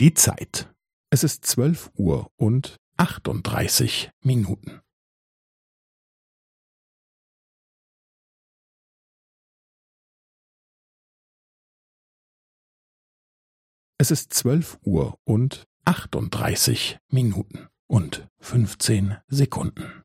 Die Zeit. Es ist zwölf Uhr und achtunddreißig Minuten. Es ist zwölf Uhr und achtunddreißig Minuten und fünfzehn Sekunden.